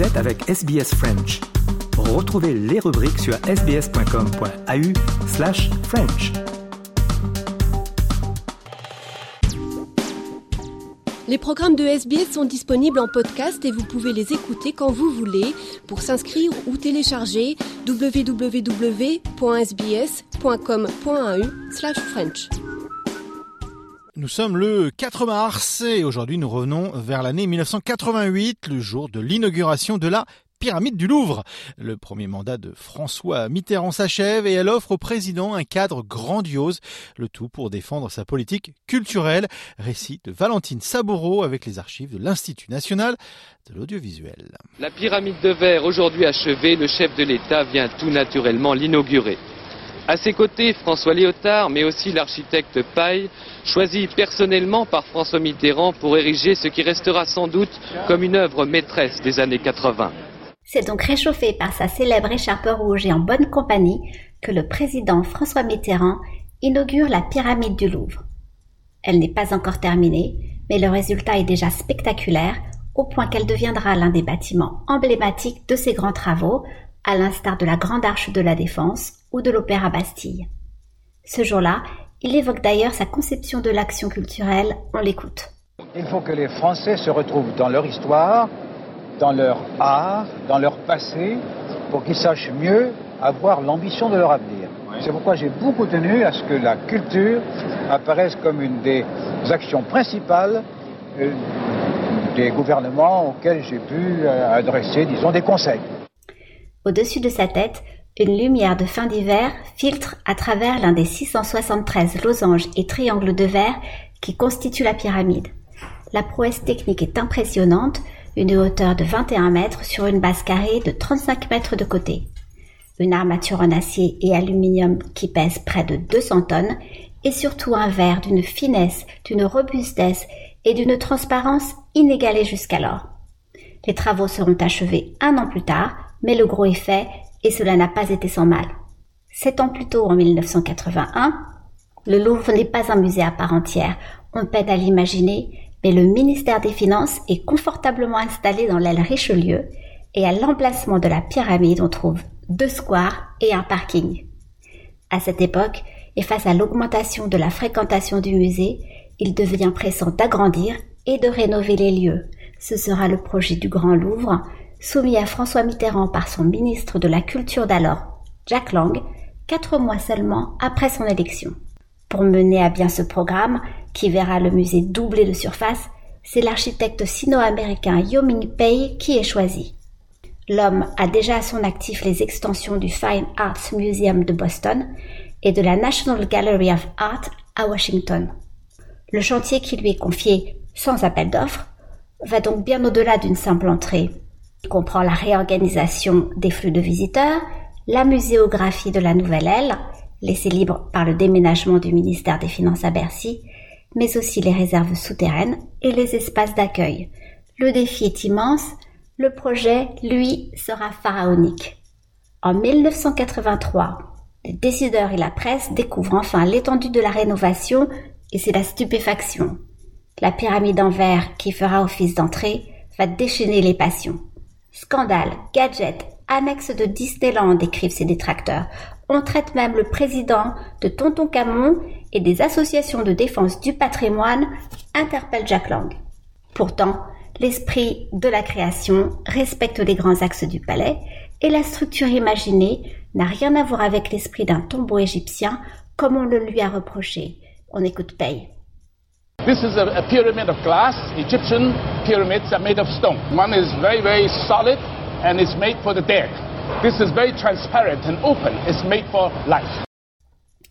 Vous êtes avec SBS French. Retrouvez les rubriques sur sbs.com.au slash French. Les programmes de SBS sont disponibles en podcast et vous pouvez les écouter quand vous voulez. Pour s'inscrire ou télécharger, www.sbs.com.au French. Nous sommes le 4 mars et aujourd'hui nous revenons vers l'année 1988, le jour de l'inauguration de la pyramide du Louvre. Le premier mandat de François Mitterrand s'achève et elle offre au président un cadre grandiose, le tout pour défendre sa politique culturelle. Récit de Valentine Saboureau avec les archives de l'Institut national de l'audiovisuel. La pyramide de verre aujourd'hui achevée, le chef de l'État vient tout naturellement l'inaugurer. À ses côtés, François Léotard, mais aussi l'architecte Paille, choisi personnellement par François Mitterrand pour ériger ce qui restera sans doute comme une œuvre maîtresse des années 80. C'est donc réchauffé par sa célèbre écharpe rouge et en bonne compagnie que le président François Mitterrand inaugure la pyramide du Louvre. Elle n'est pas encore terminée, mais le résultat est déjà spectaculaire au point qu'elle deviendra l'un des bâtiments emblématiques de ces grands travaux, à l'instar de la Grande Arche de la Défense ou de l'Opéra Bastille. Ce jour-là, il évoque d'ailleurs sa conception de l'action culturelle, on l'écoute. Il faut que les Français se retrouvent dans leur histoire, dans leur art, dans leur passé, pour qu'ils sachent mieux avoir l'ambition de leur avenir. C'est pourquoi j'ai beaucoup tenu à ce que la culture apparaisse comme une des actions principales euh, des gouvernements auxquels j'ai pu euh, adresser, disons, des conseils. Au-dessus de sa tête, une lumière de fin d'hiver filtre à travers l'un des 673 losanges et triangles de verre qui constituent la pyramide. La prouesse technique est impressionnante, une hauteur de 21 mètres sur une base carrée de 35 mètres de côté. Une armature en acier et aluminium qui pèse près de 200 tonnes et surtout un verre d'une finesse, d'une robustesse et d'une transparence inégalée jusqu'alors. Les travaux seront achevés un an plus tard, mais le gros est et cela n'a pas été sans mal. Sept ans plus tôt, en 1981, le Louvre n'est pas un musée à part entière. On peine à l'imaginer, mais le ministère des Finances est confortablement installé dans l'aile Richelieu et à l'emplacement de la pyramide on trouve deux squares et un parking. À cette époque, et face à l'augmentation de la fréquentation du musée, il devient pressant d'agrandir et de rénover les lieux. Ce sera le projet du Grand Louvre, soumis à François Mitterrand par son ministre de la Culture d'alors, Jack Lang, quatre mois seulement après son élection. Pour mener à bien ce programme, qui verra le musée doubler de surface, c'est l'architecte sino-américain Yoming Pei qui est choisi. L'homme a déjà à son actif les extensions du Fine Arts Museum de Boston et de la National Gallery of Art à Washington. Le chantier qui lui est confié sans appel d'offres va donc bien au-delà d'une simple entrée. Il comprend la réorganisation des flux de visiteurs, la muséographie de la nouvelle aile, laissée libre par le déménagement du ministère des Finances à Bercy, mais aussi les réserves souterraines et les espaces d'accueil. Le défi est immense, le projet, lui, sera pharaonique. En 1983, les décideurs et la presse découvrent enfin l'étendue de la rénovation et c'est la stupéfaction. La pyramide en verre qui fera office d'entrée va déchaîner les passions. Scandale, gadget, annexe de Disneyland écrivent ses détracteurs. On traite même le président de Tonton Camon et des associations de défense du patrimoine interpellent Jack Lang. Pourtant, l'esprit de la création respecte les grands axes du palais et la structure imaginée n'a rien à voir avec l'esprit d'un tombeau égyptien comme on le lui a reproché. On écoute Paye. This is a, pyramid of pyramids are made of stone. One is very, very solid and it's made for the dead. This is very transparent and open. It's made for life.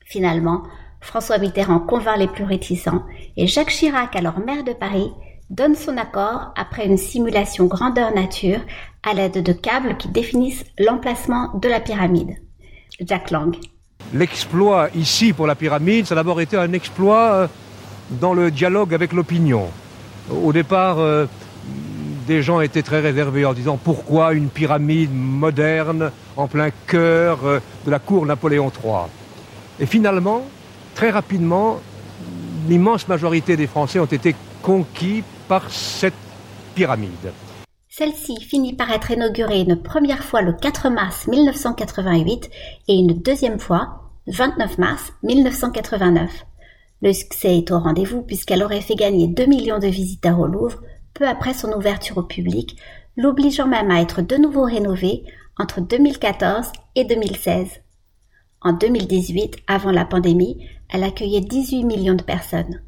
Finalement, François Mitterrand convainc les plus réticents et Jacques Chirac, alors maire de Paris, donne son accord après une simulation grandeur nature à l'aide de câbles qui définissent l'emplacement de la pyramide. Jack Lang. L'exploit ici pour la pyramide, ça a d'abord été un exploit euh, dans le dialogue avec l'opinion. Au départ, euh, des gens étaient très réservés en disant pourquoi une pyramide moderne en plein cœur euh, de la cour Napoléon III. Et finalement, très rapidement, l'immense majorité des Français ont été conquis par cette pyramide. Celle-ci finit par être inaugurée une première fois le 4 mars 1988 et une deuxième fois le 29 mars 1989. Le succès est au rendez-vous puisqu'elle aurait fait gagner 2 millions de visiteurs au Louvre peu après son ouverture au public, l'obligeant même à être de nouveau rénovée entre 2014 et 2016. En 2018, avant la pandémie, elle accueillait 18 millions de personnes.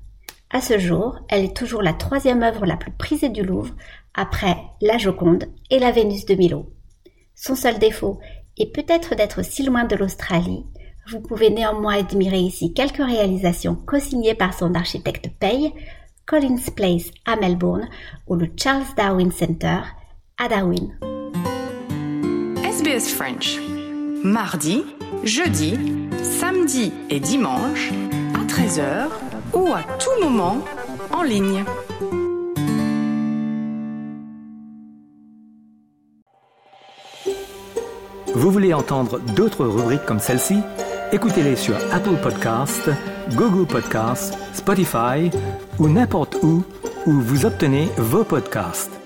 À ce jour, elle est toujours la troisième œuvre la plus prisée du Louvre, après la Joconde et la Vénus de Milo. Son seul défaut est peut-être d'être si loin de l'Australie. Vous pouvez néanmoins admirer ici quelques réalisations co-signées par son architecte Pei, Collins Place à Melbourne ou le Charles Darwin Center à Darwin. SBS French. Mardi, jeudi, samedi et dimanche à 13h ou à tout moment en ligne. Vous voulez entendre d'autres rubriques comme celle-ci? Écoutez-les sur Apple Podcasts, Google Podcasts, Spotify ou n'importe où où vous obtenez vos podcasts.